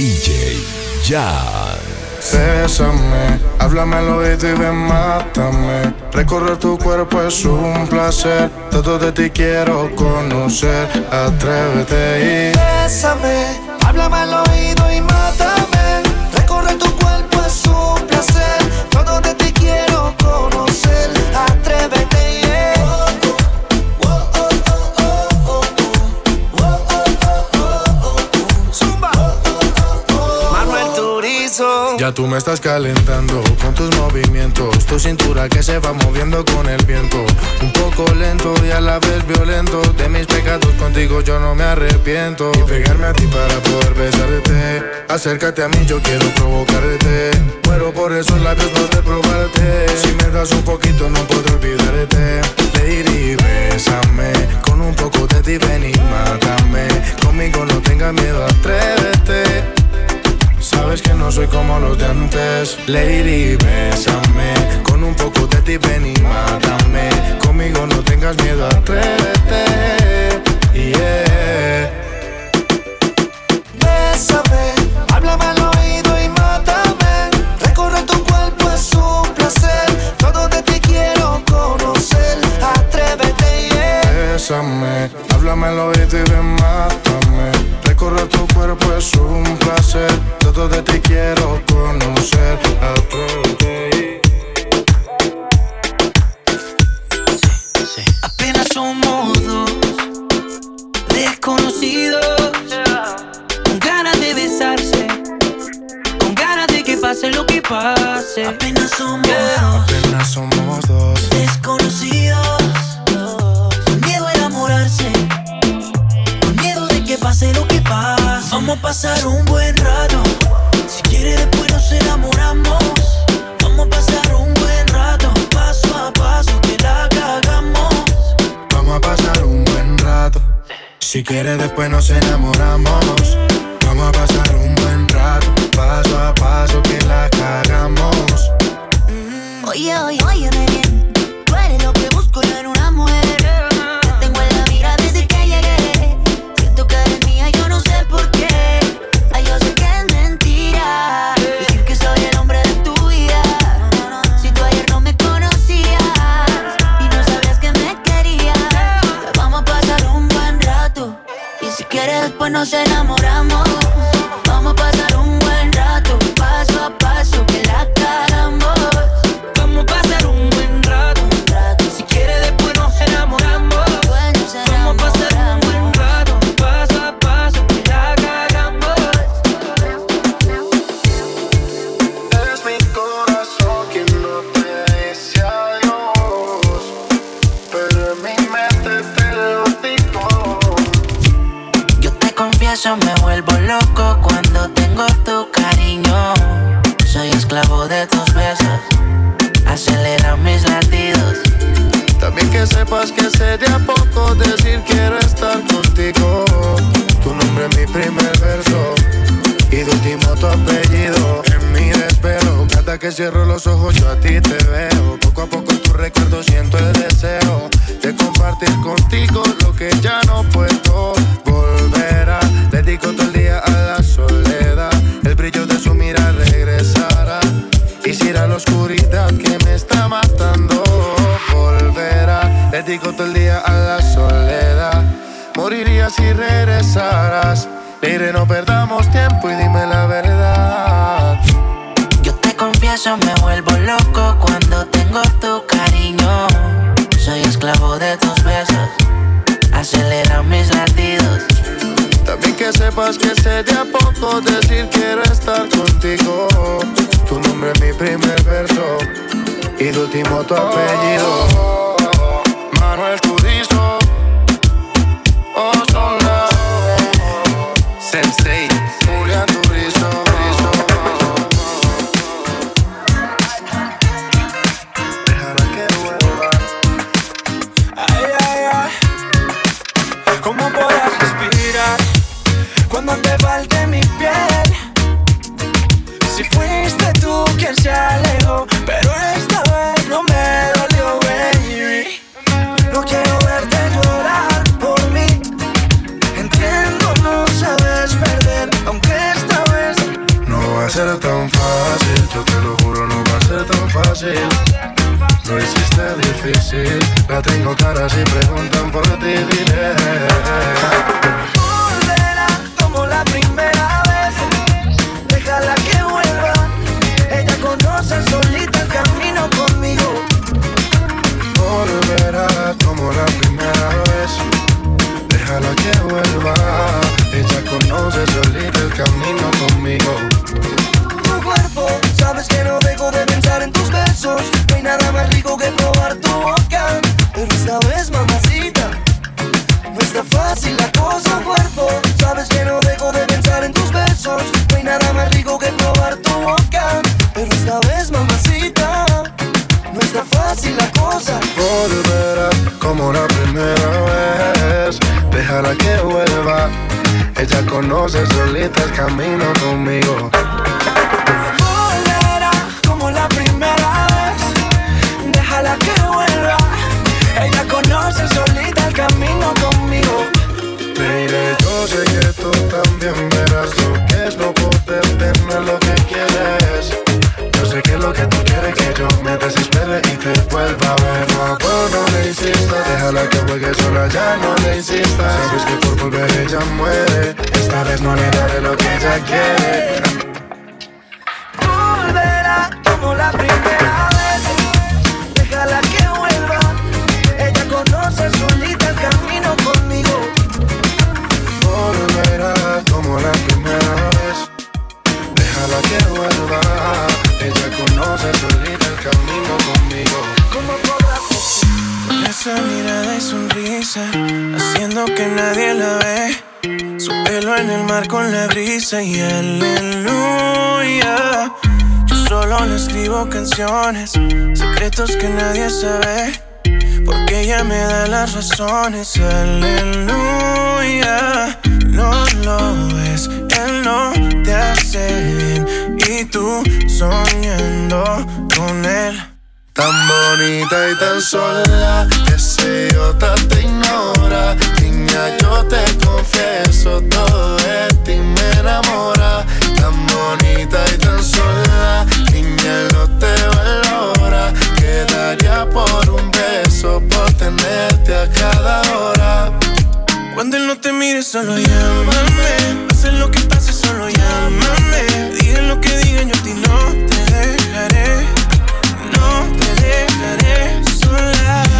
DJ Jan. Bésame, háblame al oído y mátame. Recorrer tu cuerpo es un placer. Todo de ti quiero conocer. Atrévete y. Bésame, háblame al oído y mátame. Recorrer tu cuerpo es un placer. Todo de ti quiero conocer. Atrévete. Ya tú me estás calentando con tus movimientos, tu cintura que se va moviendo con el viento. Un poco lento y a la vez violento, de mis pecados contigo yo no me arrepiento. Y pegarme a ti para poder besarte, acércate a mí, yo quiero provocarte. Muero por esos labios poder probarte, si me das un poquito no podré olvidarte. Lady, bésame, con un poco de ti ven y mátame, conmigo no tengas miedo, atrévete. Sabes que no soy como los de antes. Lady, bésame. Con un poco de ti ven y mátame. Conmigo no tengas miedo, atrévete. Yeah. ya no puedo volver a. Dedico todo el día a la soledad. El brillo de su mira regresará. Y si era la oscuridad que me está matando, volverá. Dedico todo el día a la soledad. Moriría si regresaras. Le no perdamos tiempo y dime la tengo cara si preguntan por ti, diré. Esta vez no le daré lo que ella quiere. Canciones, secretos que nadie sabe. Porque ella me da las razones, aleluya. No lo ves, él no te hace bien. Y tú soñando con él. Tan bonita y tan sola, ese idiota te ignora. Niña, yo te confieso, todo de ti me enamora. Tan bonita y tan sola, niña, él no te valora. Quedaría por un beso, por tenerte a cada hora. Cuando él no te mire, solo llámame. Pase lo que pase, solo llámame. Digan lo que digan, yo a ti no te dejaré. No te dejaré. Sola.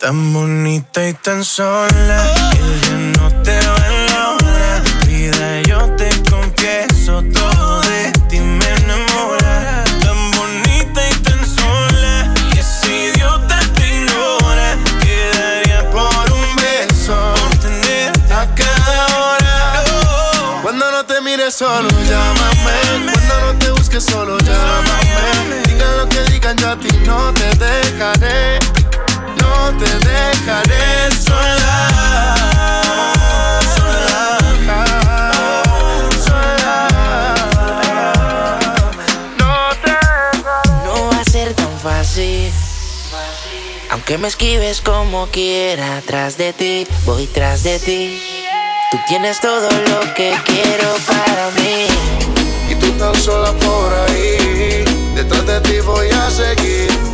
Tan bonita y tan sola que ya no te valora. Vida, yo te confieso todo de ti me enamora. Tan bonita y tan sola y ese idiota te ignora. Quedaría por un beso por a cada hora. Cuando no te mires solo llámame Cuando no te busques solo llámame Digan lo que digan yo a ti no te dejaré te dejaré sola Sola No va a ser tan fácil. Aunque me esquives como quiera, tras de ti, voy tras de ti. Tú tienes todo lo que quiero para mí. Y tú tan sola por ahí Detrás de ti voy a seguir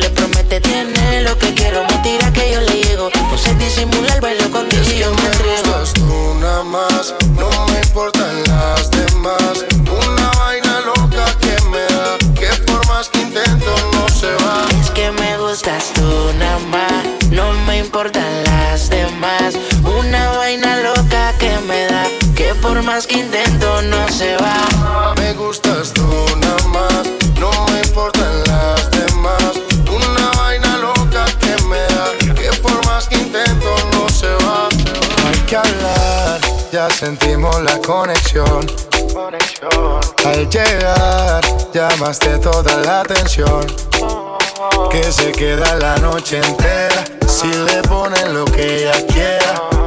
por más que intento no se va. Me gustas tú nada más, no me importan las demás. Una vaina loca que me da, que por más que intento no se va. Hay que hablar, ya sentimos la conexión. Al llegar, llamaste toda la atención. Que se queda la noche entera si le ponen lo que ella quiera.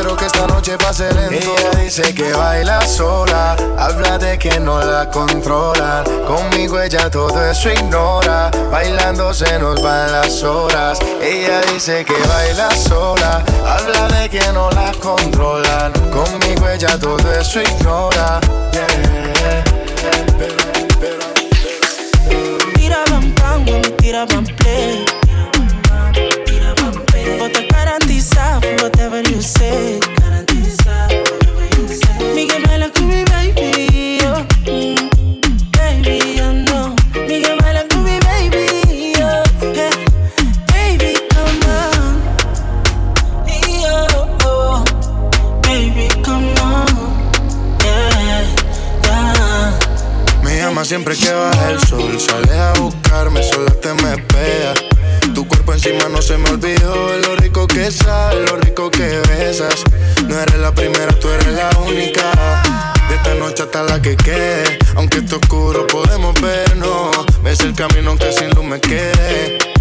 Quiero que esta noche pase lento. Ella dice que baila sola Habla de que no la controlan Conmigo ella todo eso ignora Bailando se nos van las horas. Ella dice que baila sola Habla de que no la controlan Conmigo ella todo eso ignora. Yeah. Pero, pero, Tira pam pam, mami, tira pam siempre que baja el sol. Sale a buscarme, sola te me espera. Tu cuerpo encima no se me olvidó. Lo rico que sabe, lo rico que besas. No eres la primera, tú eres la única. De esta noche hasta la que quede. Aunque esté oscuro, podemos vernos. Ves el camino aunque sin luz me quede.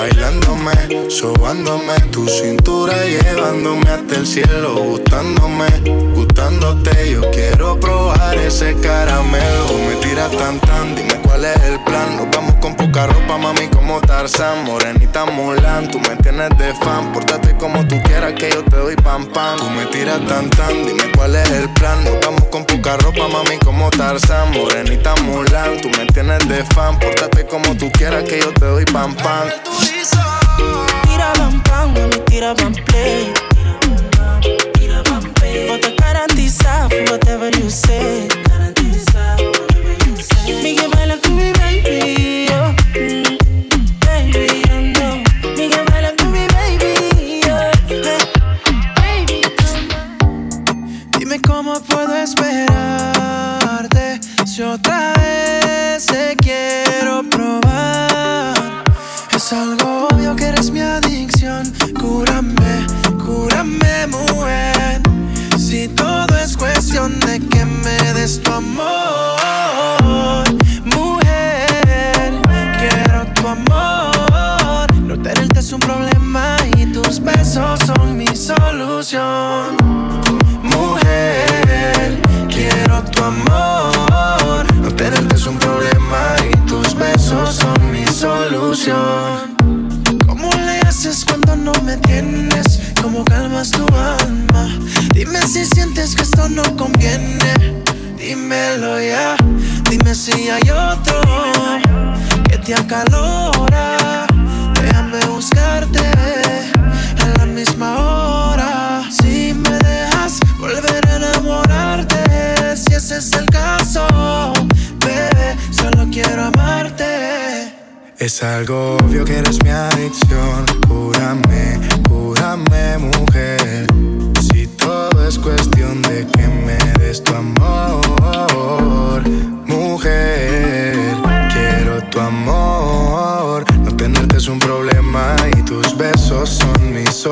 Bailándome, sobándome tu cintura, llevándome hasta el cielo, gustándome, gustándote. Yo quiero probar ese caramelo. Me tiras tan tan, dime cuál es el plan. Nos vamos con poca ropa, mami, como Tarzán, morenita Mulan. Tú me tienes de fan, pórtate como tú quieras que yo te doy pam pam. Tú me tiras tan tan, dime cuál es el plan. Nos vamos con poca ropa, mami, como Tarzán, morenita Mulan. Tú me tienes de fan, pórtate como tú quieras que yo te doy pam pam. Tira pam pam, mami, tira pam play. But I whatever you say. Tu amor, mujer. Quiero tu amor. No tenerte es un problema y tus besos son mi solución. Mujer, quiero tu amor. No tenerte es un problema y tus besos son mi solución. ¿Cómo le haces cuando no me tienes? ¿Cómo calmas tu alma? Dime si sientes que esto no conviene. Dímelo ya, dime si hay otro que te acalora. Déjame buscarte a la misma hora. Si me dejas volver a enamorarte, si ese es el caso, bebé, solo quiero amarte. Es algo obvio que eres mi adicción. Cúrame, cúrame, mujer. Si todo es cuestión de que me des tu amor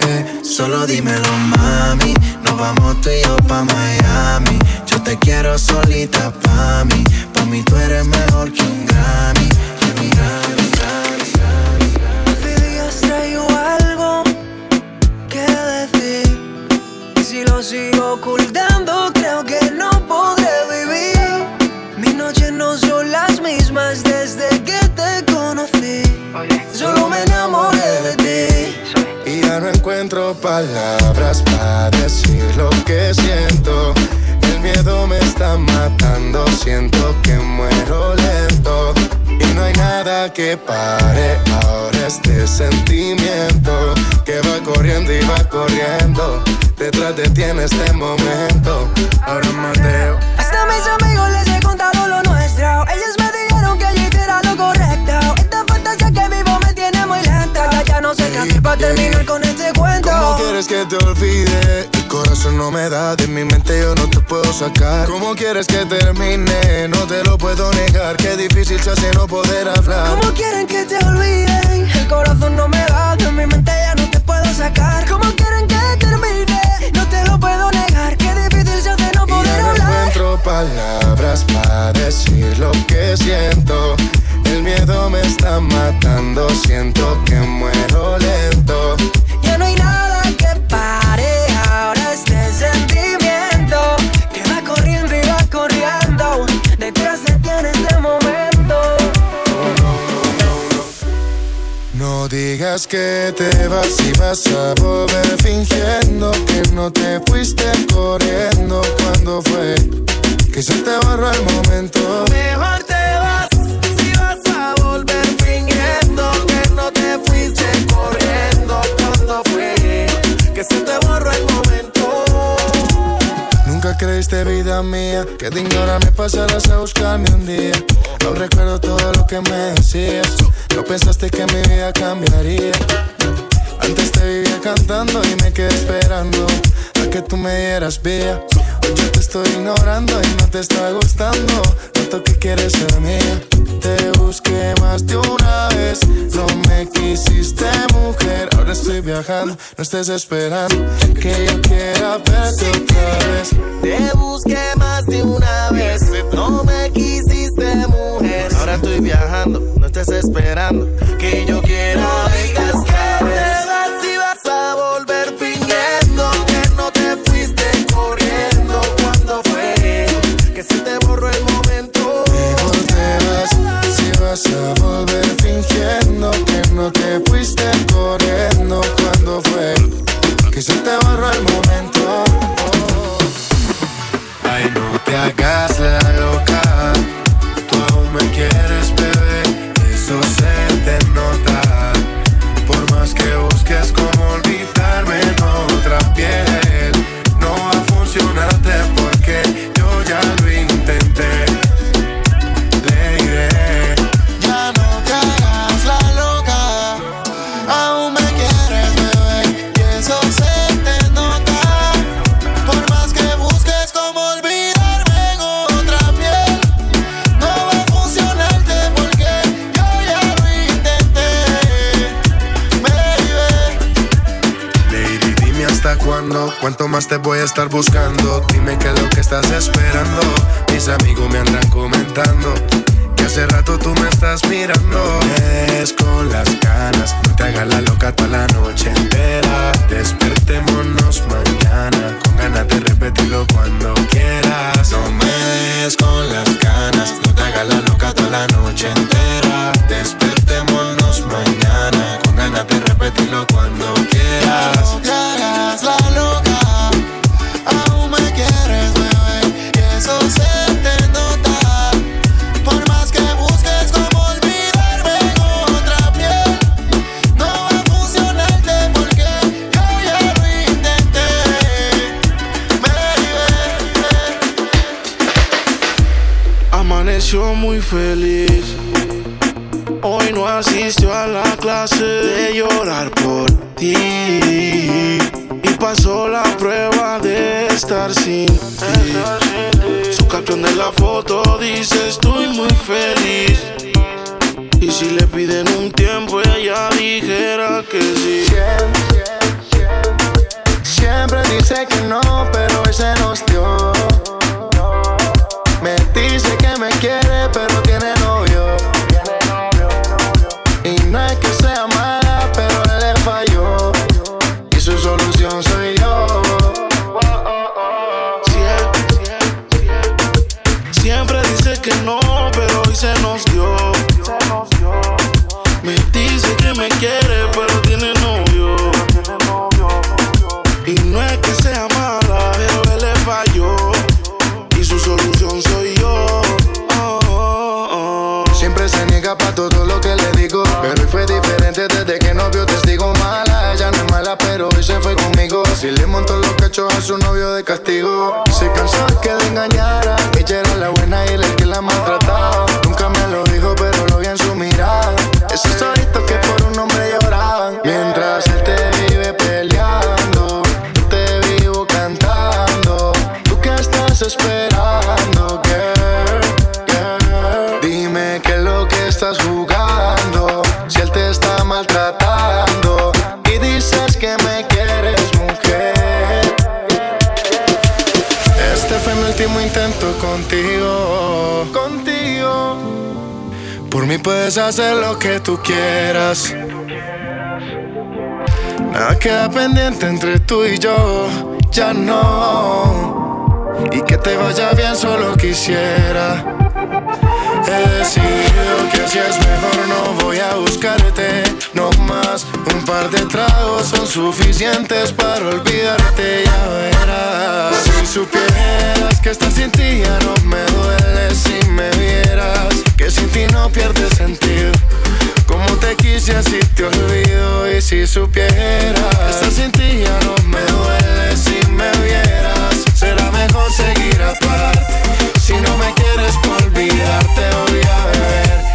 Eh, solo dímelo, mami. Nos vamos tú y yo pa' Miami. Yo te quiero solita pa' mí. Pa' mí tú eres mejor que un Grammy. Que Grammy, no encuentro palabras para decir lo que siento. El miedo me está matando, siento que muero lento. Y no hay nada que pare ahora este sentimiento que va corriendo y va corriendo. Detrás de ti en este momento. Ahora Mateo. Hasta mis amigos les he contado lo nuestro. Ellos me dijeron que yo hiciera lo correcto. No sé qué hacer para terminar con este cuento. ¿Cómo quieres que te olvide? El corazón no me da, de mi mente yo no te puedo sacar. ¿Cómo quieres que termine? No te lo puedo negar, qué difícil se hace no poder hablar. ¿Cómo quieren que te olviden? El corazón no me da, de mi mente ya no te puedo sacar. ¿Cómo quieren que termine? No te lo puedo negar, qué difícil se hace no Y poder ya no hablar. encuentro palabras para decir lo que siento. El miedo me está matando, siento que muero lento. Ya no hay nada que pare ahora este sentimiento que va corriendo y va corriendo detrás de ti en este momento. No digas que te vas y vas a volver fingiendo que no te fuiste corriendo cuando fue que se te borró el momento. Mejor que se te borró el momento. Nunca creíste vida mía que de ignorarme pasarás a buscarme un día. No recuerdo todo lo que me decías. No pensaste que mi vida cambiaría. Antes te vivía cantando y me quedé esperando a que tú me dieras vía. Hoy yo te estoy ignorando y no te está gustando. Noto que quieres ser mía. Te busqué más de una viajando. No estés esperando que yo quiera verte otra vez. Te busqué más de una vez, no me quisiste mujer. Ahora estoy viajando, no estés esperando que yo quiera verte otra vez. Si vas a volver fingiendo que no te fuiste se te borró el momento. Ay, no te hagas ¿Cuánto más te voy a estar buscando? Dime qué es lo que estás esperando. Mis amigos me andan comentando que hace rato tú me estás mirando. No Es con las ganas, no te hagas la loca toda la noche entera. Despertémonos mañana, con ganas de repetirlo cuando quieras. No me des con las ganas, no te hagas la loca toda la noche entera. Despertémonos mañana, con ganas de repetirlo cuando quieras. No te hagas la loca. Muy feliz. Hoy no asistió a la clase de llorar por ti. Y pasó la prueba de estar sin ti. Su caption de la foto dice estoy muy feliz. Y si le piden un tiempo, ella dijera que sí. Siempre dice que no, pero hoy se nos dio. Quiere, pero se fue conmigo. Si le montó los cachos a su novio de castigo. Se cansó de que le engañara. Ella era la buena y él el que la maltrataba. Nunca me lo dijo, pero lo vi en su mirada. Esos ojitos que por un hombre lloraban. Mientras él te vive peleando. Te vivo cantando. ¿Tú qué estás esperando, Por mí puedes hacer lo que tú quieras. Nada queda pendiente entre tú y yo. Ya no. Y que te vaya bien, solo quisiera. He decidido que así es mejor, no voy a buscarte. No un par de tragos son suficientes para olvidarte, ya verás. Si supieras que estás sin ti ya no me duele si me vieras. Que sin ti no pierde sentido. Como te quise así te olvido y si supieras estás sin ti ya no me duele si me vieras. Será mejor seguir aparte. Si no me quieres por olvidarte voy a beber.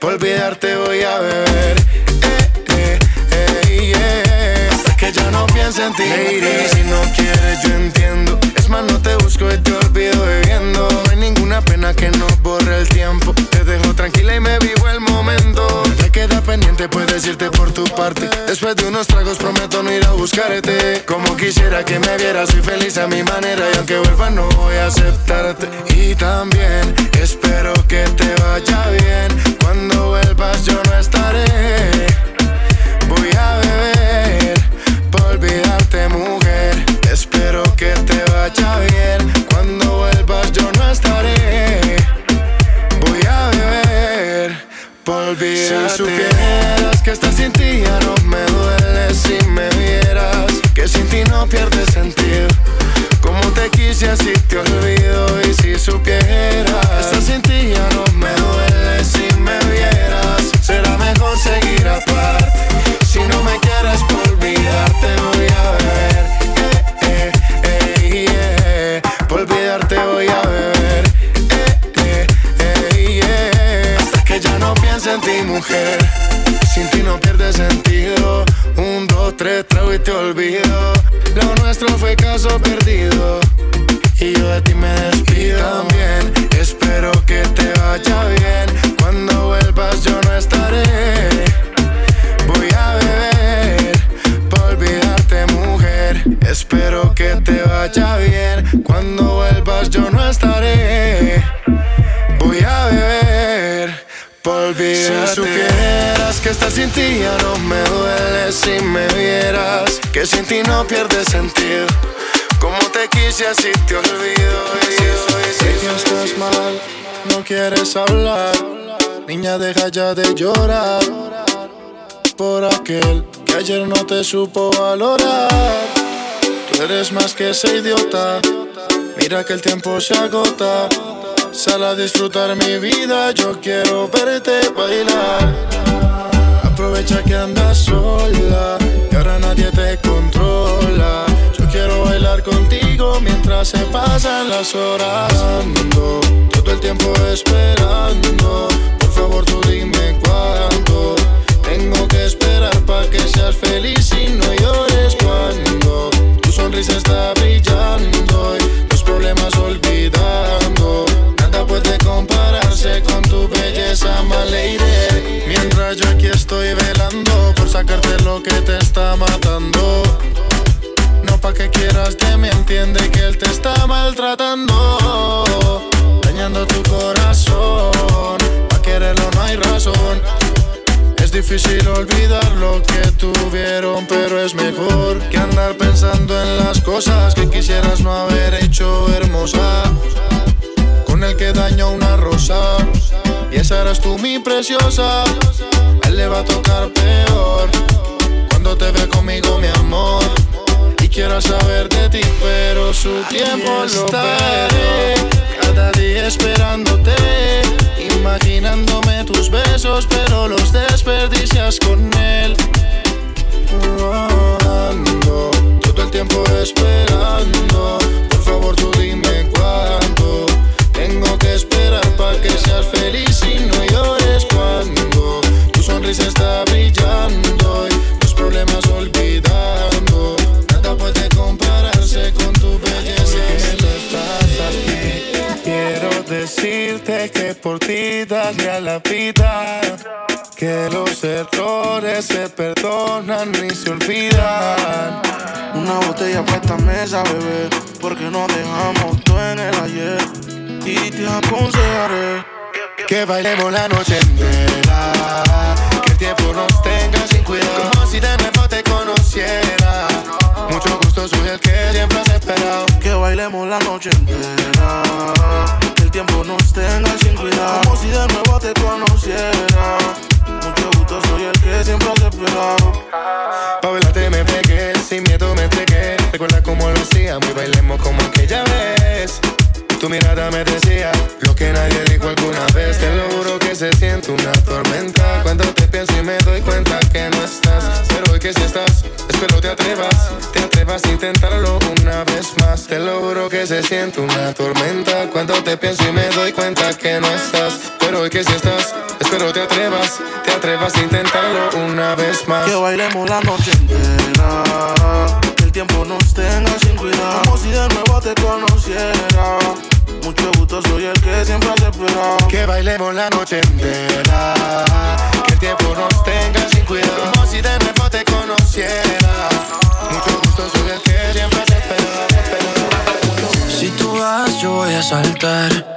Por olvidarte voy a beber. Eh, eh, eh, yeah. Hasta que ya no piense en ti. Lady, si no quieres yo entiendo. Es más, no te busco y te olvido bebiendo. No hay ninguna pena que no borre el tiempo. Pendiente, puedes irte por tu parte. Después de unos tragos prometo no ir a buscarte. Como quisiera que me vieras, soy feliz a mi manera. Y aunque vuelva no voy a aceptarte. Y también espero que te vaya bien. Cuando vuelvas yo no estaré. Voy a beber por olvidarte, mujer. Espero que te vaya bien. Cuando vuelvas yo no estaré. Voy a beber por olvidarte. Si que estás sin ti ya no me duele si me vieras. Que sin ti no pierde sentido. Como te quise así te olvido y si supieras estás sin ti ya no me duele si me vieras. Será mejor seguir aparte. Si no me quieres por olvidarte voy a beber. Eh, eh, eh. Por olvidarte voy a beber. Eh, eh, eh. Hasta que ya no piense en ti, mujer. Sin ti no pierde sentido. Un, dos, tres, trago y te olvido. Lo nuestro fue caso perdido. Sin ti ya no me duele si me vieras. Que sin ti no pierde sentido. Como te quise así te olvido. Sé que estás mal, no quieres hablar. Niña, deja ya de llorar por aquel que ayer no te supo valorar. Tú eres más que ese idiota. Mira que el tiempo se agota. Sal a disfrutar mi vida, yo quiero verte bailar. Aprovecha que andas sola y ahora nadie te controla. Yo quiero bailar contigo mientras se pasa pasan las horas todo el tiempo esperando. Por favor, tú dime cuánto lo que tuvieron, pero es mejor que andar pensando en las cosas que quisieras no haber hecho hermosa. Con el que daño una rosa, y esa eras tú mi preciosa. A él le va a tocar peor cuando te ve conmigo, mi amor quiero saber de ti, pero su tiempo lo estaré. Cada día esperándote, imaginándome tus besos, pero los desperdicias con él. Ando todo el tiempo esperando. Por favor, tú dime cuándo. Tengo que esperar para que seas feliz y no bailemos la noche entera. Que el tiempo nos tenga sin cuidado. Como si de nuevo te conociera. Mucho gusto, soy el que siempre has esperado. Que bailemos la noche entera. Que el tiempo nos tenga sin cuidado. Como si de nuevo te conociera. Mucho gusto, soy el que siempre has esperado. Pa' te me pegué, sin miedo me entregué. Recuerda cómo lo hacíamos y bailemos como aquella vez. Tu mirada me decía lo que nadie dijo alguna vez. Te lo juro que se siente una tormenta. Cuando te pienso y me doy cuenta que no estás. Pero hoy que si estás, espero te atrevas. Te atrevas a intentarlo una vez más. Te lo juro que se siente una tormenta. Cuando te pienso y me doy cuenta que no estás. Pero hoy que si estás, espero te atrevas. Te atrevas a intentarlo una vez más. Que bailemos la noche entera. Que el tiempo nos tenga sin cuidado. Como si de nuevo te conociera. Mucho gusto, soy el que siempre has esperado. Que bailemos la noche entera. Que el tiempo nos tenga sin cuidado. Como si de nuevo te conociera. Mucho gusto, soy el que siempre has esperado. Si tú vas, yo voy a saltar.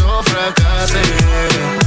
eso fracase. y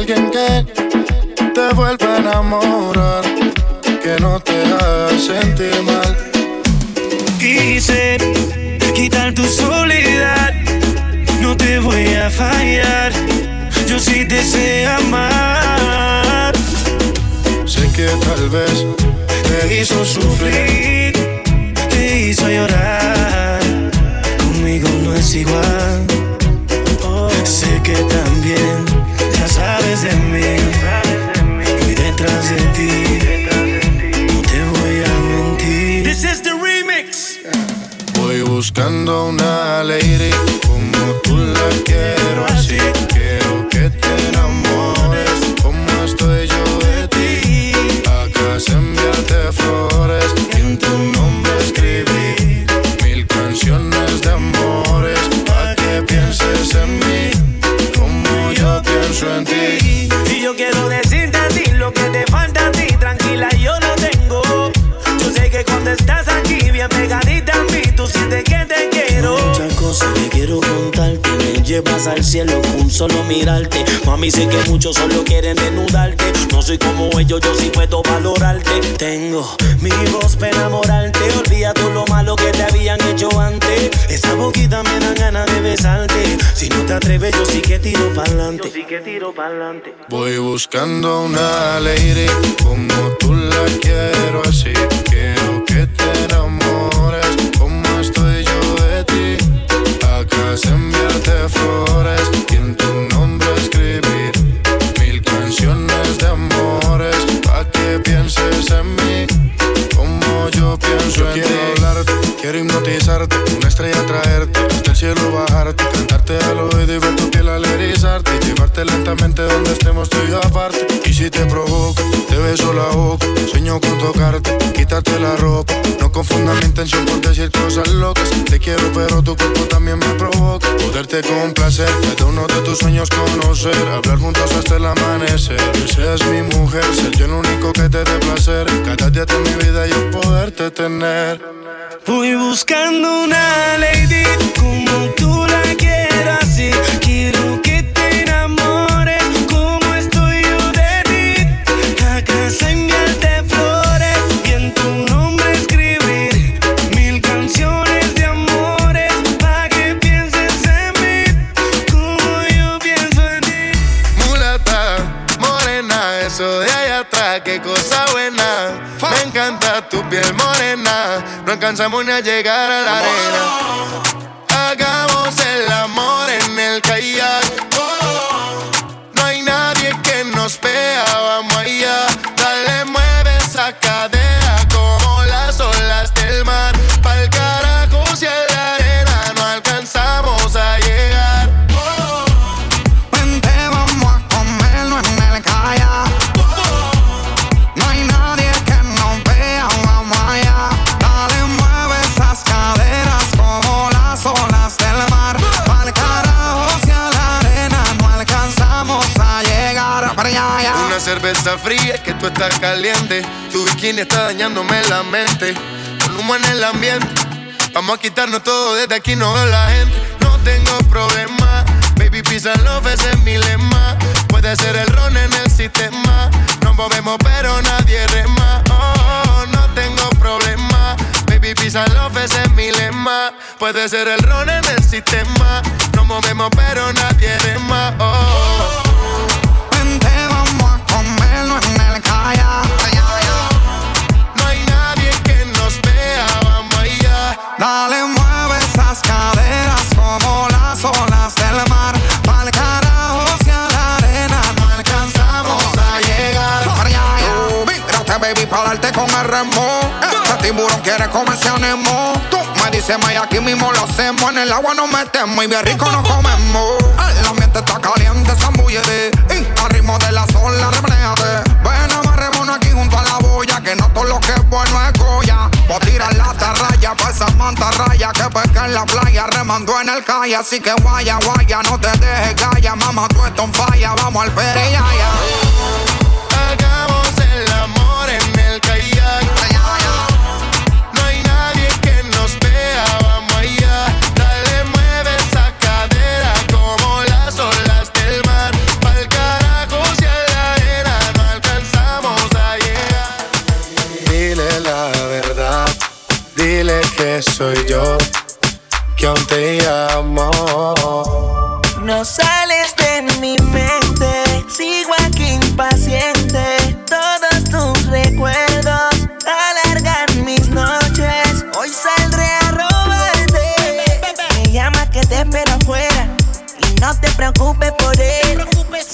alguien que te vuelva a enamorar, que no te haga sentir mal. Quise quitar tu soledad, no te voy a fallar, yo sí te sé amar. Sé que tal vez te hizo sufrir, te hizo llorar una lady me llevas al cielo con solo mirarte. Mami, sé que muchos solo quieren desnudarte. No soy como ellos, yo sí puedo valorarte. Tengo mi voz para enamorarte. Olvida todo lo malo que te habían hecho antes. Esa boquita me dan ganas de besarte. Si no te atreves, yo sí que tiro pa'lante. Yo sí que tiro pa'lante. Voy buscando una lady como tú la quiero así. Quiero que te enamores Acá enviarte flores y en tu nombre escribir mil canciones de amores pa' que pienses en mí como yo pienso en quiero ti. hablarte, quiero hipnotizarte, una estrella traerte, hasta el cielo bajarte, cantarte al oído y lentamente donde estemos tú y yo aparte. Y si te provoca, te beso la boca, sueño con tocarte, quitarte la ropa. No confunda mi intención por decir cosas locas. Te quiero, pero tu cuerpo también me provoca. Poderte complacer, cada uno de tus sueños conocer, hablar juntos hasta el amanecer. Que seas mi mujer, ser yo el único que te dé placer. Cada día de mi vida yo poderte tener. Voy buscando una lady alcanzamos ni a llegar a la arena. Estás caliente. Tu bikini está dañándome la mente. Con humo en el ambiente. Vamos a quitarnos todo desde aquí, no veo la gente. No tengo problema. Baby, pizza love ese es mi lema. Puede ser el ron en el sistema. Nos movemos, pero nadie rema. Oh, no tengo problema. Baby, pizza love ese es mi. Puede ser el ron en el sistema. Nos movemos, pero nadie rema. Oh. Vente, kayak. No hay nadie que nos vea, vamos allá. Dale, mueve esas caderas como las olas del mar. Pa'l carajo si a la arena no alcanzamos a llegar. Mírate, baby, pa' darte con el remo. Este tiburón quiere comerse a Nemo. Tú me dices, Maya, aquí mismo lo hacemos. En el agua nos metemos y bien rico nos comemos. El ambiente está caliente, zambullete. Y al ritmo de la olas, repléate. Que no todo lo que es bueno es Goya. A tirar la tarraya pa' esa mantarraya que pesca en la playa, remando en el calle. Así que guaya, guaya, no te dejes calla. Mamá, tú estás en falla, vamos al pereyaya. Hagamos el amor en el kayak. Te llamo. No sales de mi mente, sigo aquí impaciente. Todos tus recuerdos alargan mis noches. Hoy saldré a robarte. Me llama que te espero afuera. Y no te preocupes por él.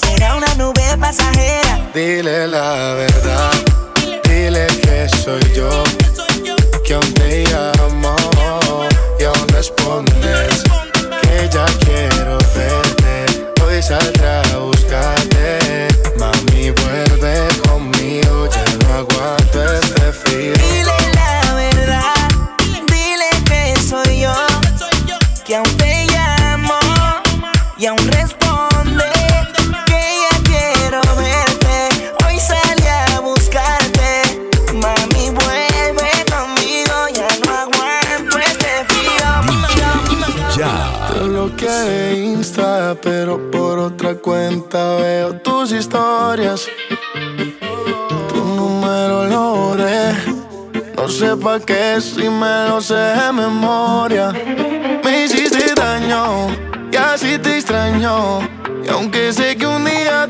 Será una nube pasajera. Dile la verdad, dile que soy yo, pero por otra cuenta veo tus historias. Tu número lo borré. No sé pa' qué si me lo sé de memoria. Me hiciste daño y así te extraño. Y aunque sé que un día